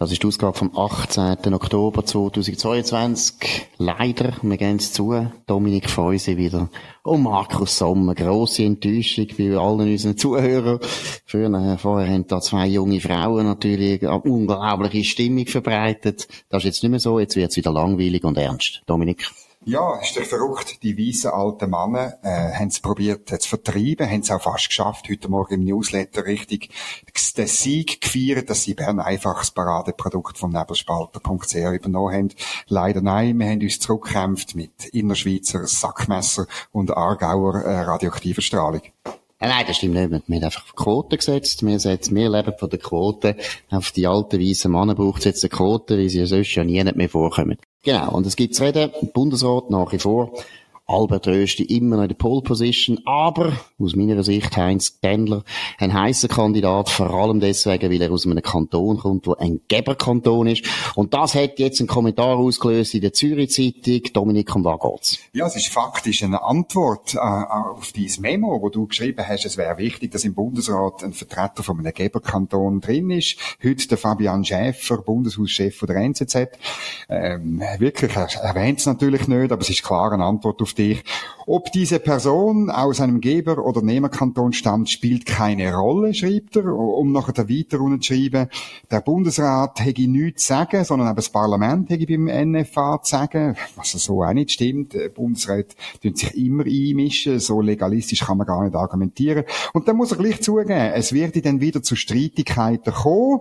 Das ist die Ausgabe vom 18. Oktober 2022. Leider, wir gehen zu, Dominik Feusi wieder und Markus Sommer. Grosse Enttäuschung bei allen unseren Zuhörern. Früher, vorher haben da zwei junge Frauen natürlich eine unglaubliche Stimmung verbreitet. Das ist jetzt nicht mehr so, jetzt wird es wieder langweilig und ernst. Dominik. Ja, ist doch verrückt. Die weißen alten Männer äh, haben es probiert zu vertreiben, haben es auch fast geschafft. Heute Morgen im Newsletter richtig den Sieg gefeiert, dass sie Bern einfach das Paradeprodukt vom Nebelspalter.ch übernommen haben. Leider nein, wir haben uns zurückgekämpft mit Innerschweizer Sackmesser und Aargauer äh, radioaktiver Strahlung. Ja, nein, das stimmt nicht. Wir haben einfach Quoten gesetzt. Wir, setzen, wir leben von der Quote. Auf die alten weißen Männer braucht es jetzt eine Quote, weil sie sonst ja nie mehr vorkommen. Genau, und es gibt zu reden, Bundesrat nach wie vor, Albert Rösti immer noch in der Pole Position, aber aus meiner Sicht Heinz Gendler ein heißer Kandidat, vor allem deswegen, weil er aus einem Kanton kommt, wo ein Geberkanton ist. Und das hat jetzt einen Kommentar ausgelöst in der Zürich Zeitung. Dominik, um was geht's? Ja, es ist faktisch eine Antwort äh, auf dieses Memo, wo du geschrieben hast, es wäre wichtig, dass im Bundesrat ein Vertreter von einem Geberkanton drin ist. Heute der Fabian Schäfer, Bundeshauschef der NZZ. Ähm, wirklich, er erwähnt es natürlich nicht, aber es ist klar eine Antwort auf dich. Ob diese Person aus einem Geber- oder Nehmerkanton stammt, spielt keine Rolle, schreibt er, um nachher weiter zu schreiben. Der Bundesrat hätte nichts zu sagen, sondern auch das Parlament hätte beim NFA zu sagen, was so auch nicht stimmt. Der Bundesrat tun sich immer einmischen, so legalistisch kann man gar nicht argumentieren. Und dann muss er gleich zugeben, es wird dann wieder zu Streitigkeiten kommen,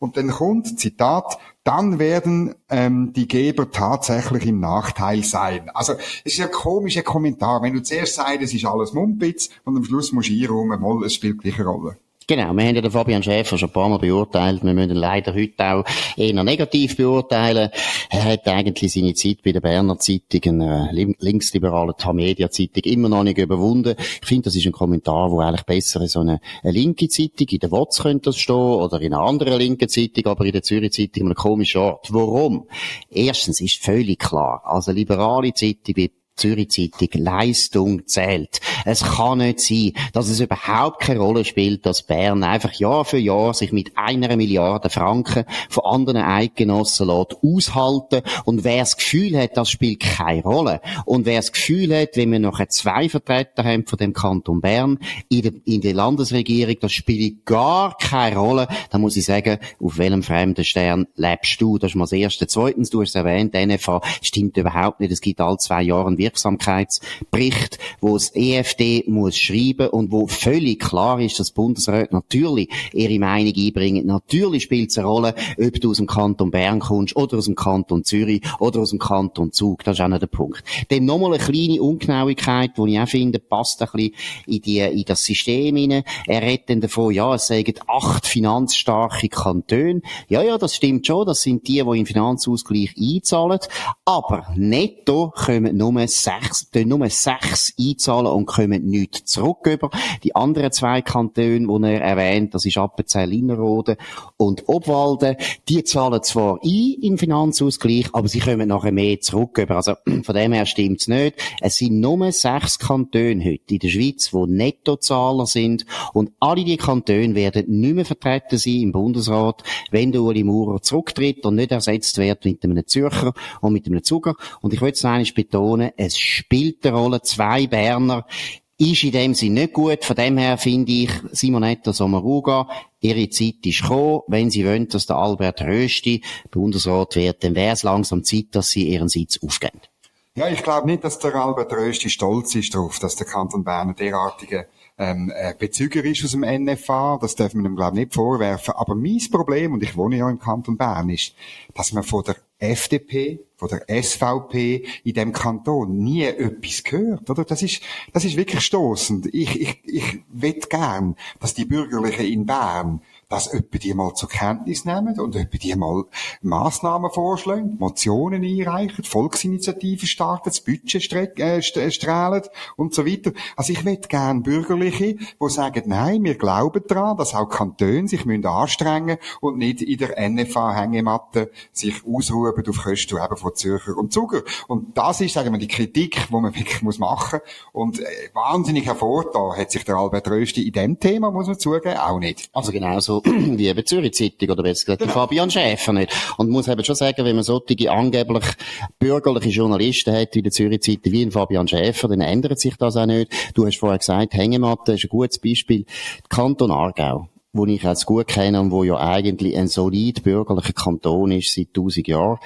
und dann kommt, Zitat, dann werden ähm, die Geber tatsächlich im Nachteil sein. Also es ist ein komischer Kommentar. Wenn du zuerst sagst, es ist alles Mumpitz und am Schluss musst du einräumen, es spielt gleich eine Rolle. Genau, wir haben ja den Fabian Schäfer schon ein paar Mal beurteilt. Wir müssen ihn leider heute auch eher negativ beurteilen. Er hat eigentlich seine Zeit bei der Berner Zeitung, einer linksliberalen Tamedia-Zeitung, immer noch nicht überwunden. Ich finde, das ist ein Kommentar, wo eigentlich besser in so eine, eine linke Zeitung, in der WOTS könnte das stehen, oder in einer anderen linken Zeitung, aber in der Zürich Zeitung einem komischen Ort. Warum? Erstens ist völlig klar, als eine liberale Zeitung wird Zürich Zeitung, Leistung zählt. Es kann nicht sein, dass es überhaupt keine Rolle spielt, dass Bern einfach Jahr für Jahr sich mit einer Milliarde Franken von anderen Eidgenossen lässt aushalten. Und wer das Gefühl hat, das spielt keine Rolle. Und wer das Gefühl hat, wenn wir noch zwei Vertreter haben von dem Kanton Bern in der, in der Landesregierung, das spielt gar keine Rolle, dann muss ich sagen, auf welchem fremden Stern lebst du? Das ist mal das Erste. Zweitens, du hast es erwähnt, NFA stimmt überhaupt nicht. Es gibt alle zwei Jahre einen Wirksamkeitsbericht, wo das EFD muss schreiben und wo völlig klar ist, dass Bundesrat natürlich ihre Meinung einbringen. Natürlich spielt es eine Rolle, ob du aus dem Kanton Bern kommst oder aus dem Kanton Zürich oder aus dem Kanton Zug. Das ist auch noch der Punkt. Dann nochmal eine kleine Ungenauigkeit, die ich auch finde, passt ein bisschen in, die, in das System hinein. Er redet dann davon, ja, es seien acht finanzstarke Kantone. Ja, ja, das stimmt schon. Das sind die, die im Finanzausgleich einzahlen. Aber netto kommen nur sechs, nur sechs einzahlen und kommen nichts zurück über. Die anderen zwei Kantone, die er erwähnt, das ist Appenzell Innerrhoden und Obwalden, die zahlen zwar ein im Finanzausgleich, aber sie kommen nachher mehr zurück über. Also, von dem her stimmt's nicht. Es sind nur sechs Kantone heute in der Schweiz, die Nettozahler sind und alle die Kantone werden nicht mehr vertreten sein im Bundesrat, wenn der Uli Maurer zurücktritt und nicht ersetzt wird mit einem Zürcher und mit einem Zuger. Und ich will es noch einmal betonen, es spielt eine Rolle. Zwei Berner ist in dem Sinne nicht gut. Von dem her finde ich, Simonetta Sommaruga, ihre Zeit ist gekommen. Wenn sie wollen, dass der Albert Rösti Bundesrat wird, dann wäre es langsam Zeit, dass sie ihren Sitz aufgeben. Ja, ich glaube nicht, dass der Albert Rösti stolz ist darauf, dass der Kanton Bern derartige ähm, äh, Bezüger ist aus dem NFA. Das dürfen wir ihm, glaube ich, nicht vorwerfen. Aber mein Problem, und ich wohne ja im Kanton Bern, ist, dass man von der FDP, von der SVP in dem Kanton nie etwas gehört, oder? Das ist, das ist wirklich stoßend. Ich, ich, ich wett gern, dass die Bürgerlichen in Bern dass etwa die mal zur Kenntnis nehmen und etwa die mal Massnahmen vorschlagen, Motionen einreichen, Volksinitiativen starten, das Budget äh, strahlen und so weiter. Also ich möchte gern Bürgerliche, die sagen, nein, wir glauben daran, dass auch Kantone sich müssen anstrengen und nicht in der NFA-Hängematte sich ausruhen auf Kosten eben von Zürcher und Zuger. Und das ist, sagen wir, die Kritik, die man wirklich muss machen Und äh, wahnsinnig hervorgetan hat sich der Albert Rösti in dem Thema, muss man zugeben, auch nicht. Also genau so wie eben Zürich Zeitung oder besser gesagt, genau. Fabian Schäfer nicht. Und muss eben schon sagen, wenn man solche angeblich bürgerliche Journalisten hat wie der Zürich Zeitung, wie ein Fabian Schäfer, dann ändert sich das auch nicht. Du hast vorher gesagt, Hängematte ist ein gutes Beispiel. Kanton Aargau wo ich als gut kenne und wo ja eigentlich ein solid bürgerlicher Kanton ist seit tausend Jahren.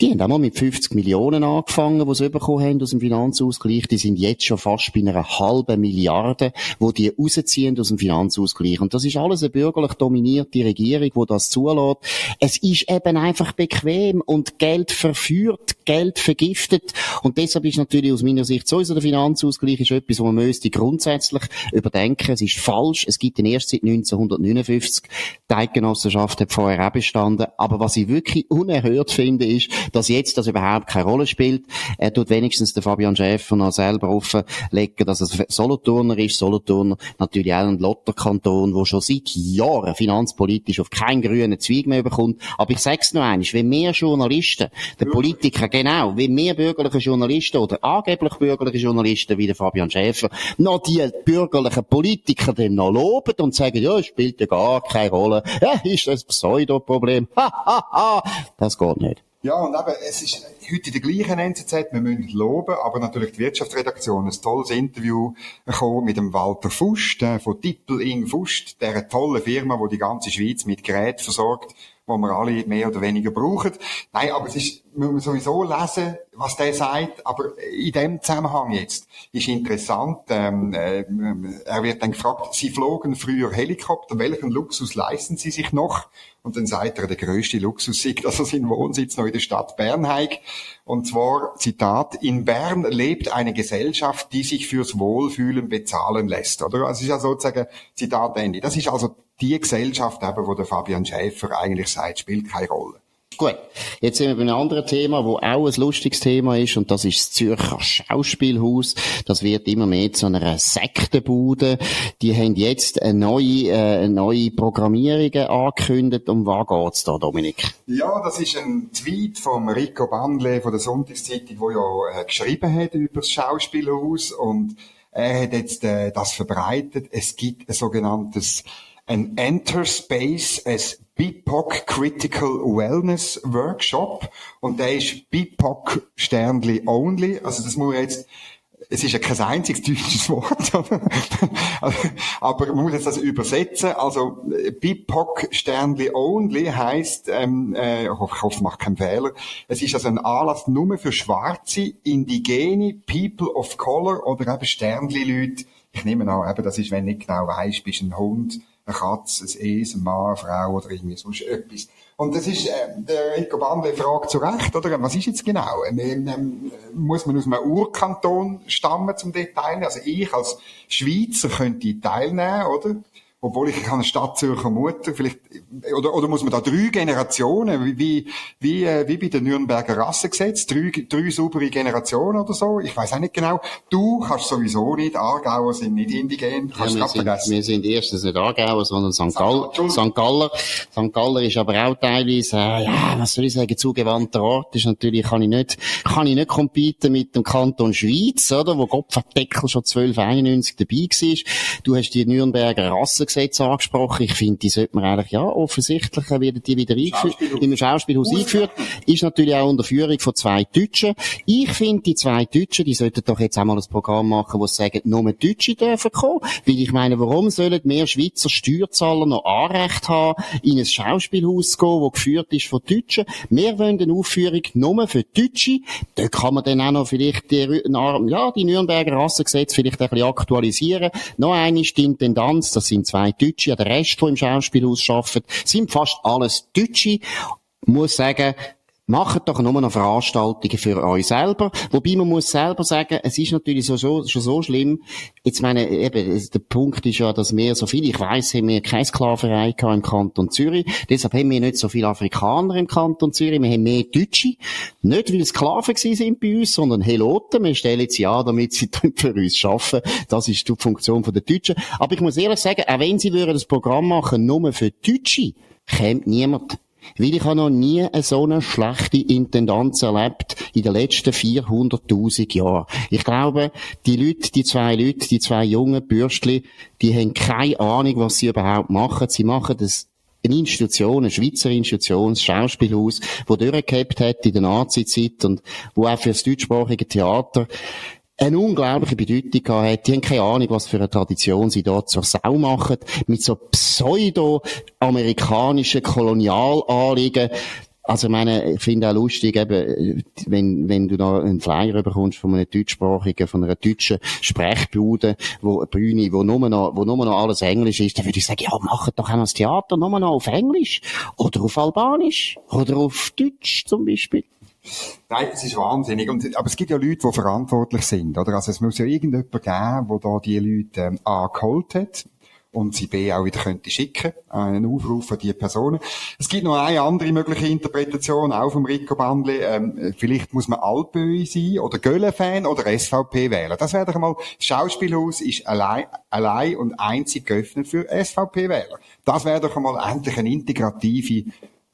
Die haben auch mal mit 50 Millionen angefangen, die sie bekommen haben aus dem Finanzausgleich. Die sind jetzt schon fast bei einer halben Milliarde, wo die rausziehen aus dem Finanzausgleich. Und das ist alles eine bürgerlich dominierte Regierung, die das zulässt. Es ist eben einfach bequem und Geld verführt, Geld vergiftet. Und deshalb ist natürlich aus meiner Sicht sowieso der Finanzausgleich ist etwas, was man müsste grundsätzlich überdenken. Es ist falsch. Es gibt den erst seit 1959. Die Eidgenossenschaft hat vorher auch bestanden. Aber was ich wirklich unerhört finde, ist, dass jetzt das überhaupt keine Rolle spielt. Er tut wenigstens den Fabian Schäfer noch selber offenlegen, dass er Solothurner ist. Solothurner natürlich auch ein Lotterkanton, wo schon seit Jahren finanzpolitisch auf keinen grünen Zweig mehr bekommt. Aber ich sag's noch einmal, wenn mehr Journalisten, der Politiker, genau, wenn mehr bürgerliche Journalisten oder angeblich bürgerliche Journalisten wie der Fabian Schäfer noch die bürgerlichen Politiker dann noch loben und sagen, ja, es spielt ja gar keine Rolle. Ja, ist das Pseudoproblem. Ha, ha, ha. Das geht nicht. Ja, und eben, es ist heute der gleichen NZZ, wir müssen loben, aber natürlich die Wirtschaftsredaktion, ein tolles Interview bekommen mit dem Walter Fust, äh, von Tippel Ing Fust, der tolle Firma, die die ganze Schweiz mit Geräten versorgt, wo wir alle mehr oder weniger brauchen. Nein, aber es ist, muss man sowieso lesen, was der sagt, aber in dem Zusammenhang jetzt ist interessant, ähm, äh, er wird dann gefragt, Sie flogen früher Helikopter, welchen Luxus leisten Sie sich noch? Und dann sagt er, der größte Luxus ist, dass er seinen Wohnsitz noch in der Stadt Bern hat. Und zwar, Zitat, in Bern lebt eine Gesellschaft, die sich fürs Wohlfühlen bezahlen lässt, oder? Also, es ist ja sozusagen, Zitat Ende. Das ist also die Gesellschaft eben, wo der Fabian Schäfer eigentlich sagt, spielt keine Rolle. Gut, jetzt sind wir bei einem anderen Thema, wo auch ein lustiges Thema ist, und das ist das Zürcher Schauspielhaus. Das wird immer mehr zu einer Sektenbude. Die haben jetzt eine neue, äh, neue Programmierung angekündigt. Um was geht's da, Dominik? Ja, das ist ein Tweet von Rico Bandle von der Sonntagszeitung, der ja äh, geschrieben hat über das Schauspielhaus und er hat jetzt äh, das verbreitet. Es gibt ein sogenanntes ein Enter Space as BIPOC Critical Wellness Workshop und der ist BIPOC Sternli Only. Also das muss jetzt es ist ja kein einziges deutsches Wort, aber man muss jetzt das übersetzen. Also BIPOC Sternli Only heißt, ähm, äh, ich hoffe, ich mache keinen Fehler. Es ist also ein Anlass nur für Schwarze, Indigene, People of Color oder eben Sternli-Leute. Ich nehme an, eben, das ist, wenn du nicht genau weißt, bist ein Hund, eine Katze, ein Es, ein Mann, eine Frau oder irgendwie sonst etwas. Und das ist, äh, der Rico Bandle fragt zu Recht, oder? Was ist jetzt genau? Ähm, ähm, muss man aus einem Urkanton stammen zum Detail? Also ich als Schweizer könnte teilnehmen, oder? Obwohl ich eine Stadtzürcher Mutter, vielleicht, oder, oder muss man da drei Generationen, wie, wie, wie, äh, wie bei den Nürnberger Rassengesetz, drei, drei saubere Generationen oder so, ich weiß auch nicht genau. Du kannst sowieso nicht, Aargauer sind nicht indigen, kannst ja, wir, sind, wir sind erstens nicht Aargauer, sondern St. Gall, St. Galler. St. Galler ist aber auch teilweise, äh, ja, was soll ich sagen, zugewandter Ort, ist natürlich, kann ich nicht, kann ich nicht competen mit dem Kanton Schweiz, oder, wo Gottverdeckel schon 1291 dabei war. Du hast die Nürnberger Rassen Gesetz angesprochen. Ich finde, die sollte man eigentlich, ja, offensichtlich werden die wieder eingeführt, im Schauspielhaus eingeführt. Ist natürlich auch unter Führung von zwei Deutschen. Ich finde, die zwei Deutschen, die sollten doch jetzt auch mal ein Programm machen, wo sie sagen, nur Deutsche dürfen kommen. Weil ich meine, warum sollen mehr Schweizer Steuerzahler noch Anrecht haben, in ein Schauspielhaus zu gehen, das geführt ist von Deutschen? Wir wollen eine Aufführung nur für Deutsche. Da kann man dann auch noch vielleicht die, ja, die Nürnberger Rassengesetze vielleicht ein bisschen aktualisieren. Noch eine Intendanz, das sind zwei zwei Deutsche, der Rest, der im Schauspielhaus arbeitet, sind fast alles Deutsche. Muss sagen, Macht doch nur noch Veranstaltungen für euch selber. Wobei man muss selber sagen, es ist natürlich so, so, schon so schlimm. Jetzt meine, eben, der Punkt ist ja, dass wir so viel, ich weiss, haben wir keine Sklaverei im Kanton Zürich. Deshalb haben wir nicht so viele Afrikaner im Kanton Zürich. Wir haben mehr Deutsche. Nicht, weil Sklaven gewesen sind bei uns, sondern Heloten. Wir stellen sie an, damit sie für uns arbeiten. Das ist die Funktion der Deutschen. Aber ich muss ehrlich sagen, auch wenn sie würden das Programm machen, nur für Deutsche, kommt niemand. Weil ich habe noch nie so eine schlechte Intendanz erlebt in den letzten 400.000 Jahren. Ich glaube, die Leute, die zwei Leute, die zwei jungen Bürstli, die haben keine Ahnung, was sie überhaupt machen. Sie machen das eine Institution, eine Schweizer Institution, das Schauspielhaus, wo durchgehabt hat in der Nazi-Zeit und wo auch für das deutschsprachige Theater eine unglaubliche Bedeutung hat. Die haben keine Ahnung, was für eine Tradition sie dort zur Sau machen, mit so pseudo-amerikanischen Kolonialanliegen. Also, ich meine, ich finde auch lustig, eben, wenn, wenn du da einen Flyer bekommst von einem deutschsprachigen, von einer deutschen Sprechbude, wo, Bühne, wo nur noch, wo nur noch alles Englisch ist, dann würde ich sagen, ja, macht doch auch noch das Theater nur noch auf Englisch. Oder auf Albanisch. Oder auf Deutsch, zum Beispiel. Nein, es ist wahnsinnig. Und, aber es gibt ja Leute, die verantwortlich sind, oder? Also es muss ja irgendjemand geben, der da die Leute ähm, A geholt hat und sie B auch wieder könnte schicken, einen Aufruf an diese Personen. Es gibt noch eine andere mögliche Interpretation, auch vom Rico Bandli. Ähm, vielleicht muss man Altböi sein oder Gölle-Fan oder SVP wählen. Das wäre doch einmal, das Schauspielhaus ist allein, allein und einzig geöffnet für SVP-Wähler. Das wäre doch einmal endlich eine integrative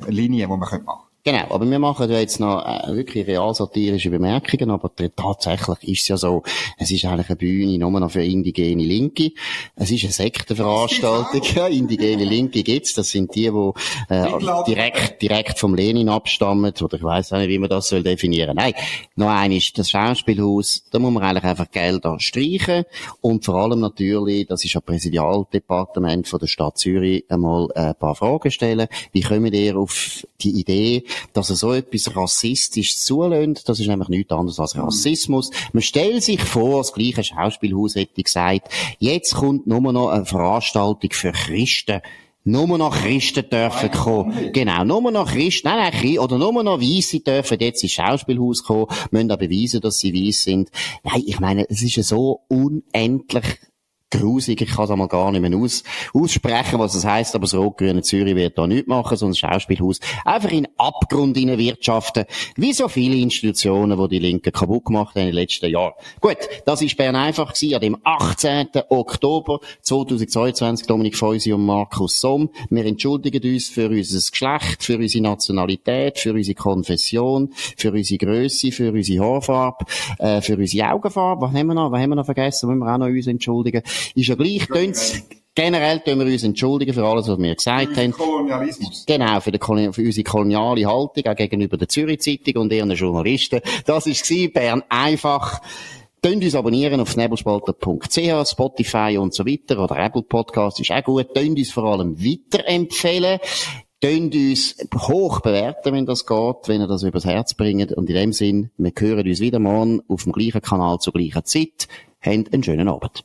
Linie, die man machen könnte. Genau, aber wir machen ja jetzt noch äh, wirklich real-satirische Bemerkungen, aber tatsächlich ist es ja so, es ist eigentlich eine Bühne nur noch für indigene Linke. Es ist eine Sektenveranstaltung. Ja, indigene Linke gibt's. Das sind die, die äh, direkt, direkt vom Lenin abstammen. Oder ich weiß auch nicht, wie man das soll definieren. Nein, noch eines, das Schauspielhaus, da muss man eigentlich einfach Gelder streichen. Und vor allem natürlich, das ist ja Präsidialdepartement von der Stadt Zürich, einmal ein paar Fragen stellen. Wie kommen ihr auf die Idee, dass er so etwas rassistisch zulässt. Das ist nämlich nichts anderes als Rassismus. Man stellt sich vor, das gleiche Schauspielhaus hätte gesagt, jetzt kommt nur noch eine Veranstaltung für Christen. Nur noch Christen dürfen kommen. Genau, nur noch Christen, nein, nein, oder nur noch Weisse dürfen jetzt ins Schauspielhaus kommen, müssen auch beweisen, dass sie weiss sind. Nein, ich meine, es ist ja so unendlich grusig. Ich kann es einmal gar nicht mehr aus, aussprechen, was es heisst, aber das Rot-Grüne Zürich wird da nichts machen, sondern das Schauspielhaus einfach in Abgrund wirtschaften, wie so viele Institutionen, die die Linken kaputt gemacht haben in den letzten Jahren. Gut, das ist Bern einfach gewesen, an dem 18. Oktober 2022, Dominik Feusi und Markus Somm. Wir entschuldigen uns für unser Geschlecht, für unsere Nationalität, für unsere Konfession, für unsere Größe, für unsere Haarfarbe, äh, für unsere Augenfarbe. Was haben wir noch? Was haben wir noch vergessen? Wollen wir auch noch uns entschuldigen? Ist ja gleich, tönt's, generell tun wir uns entschuldigen für alles, was wir gesagt haben. Kolonialismus. Genau, für, den, für unsere koloniale Haltung, auch gegenüber der Zürich Zeitung und ihren Journalisten. Das war Bern einfach. Tönt uns abonnieren auf nebelspalter.ch, Spotify und so weiter, oder Apple Podcast ist auch gut. Tönt uns vor allem weiterempfehlen. Tönt uns hoch bewerten, wenn das geht, wenn ihr das übers Herz bringt. Und in dem Sinn, wir hören uns wieder morgen auf dem gleichen Kanal zur gleichen Zeit. Habt einen schönen Abend.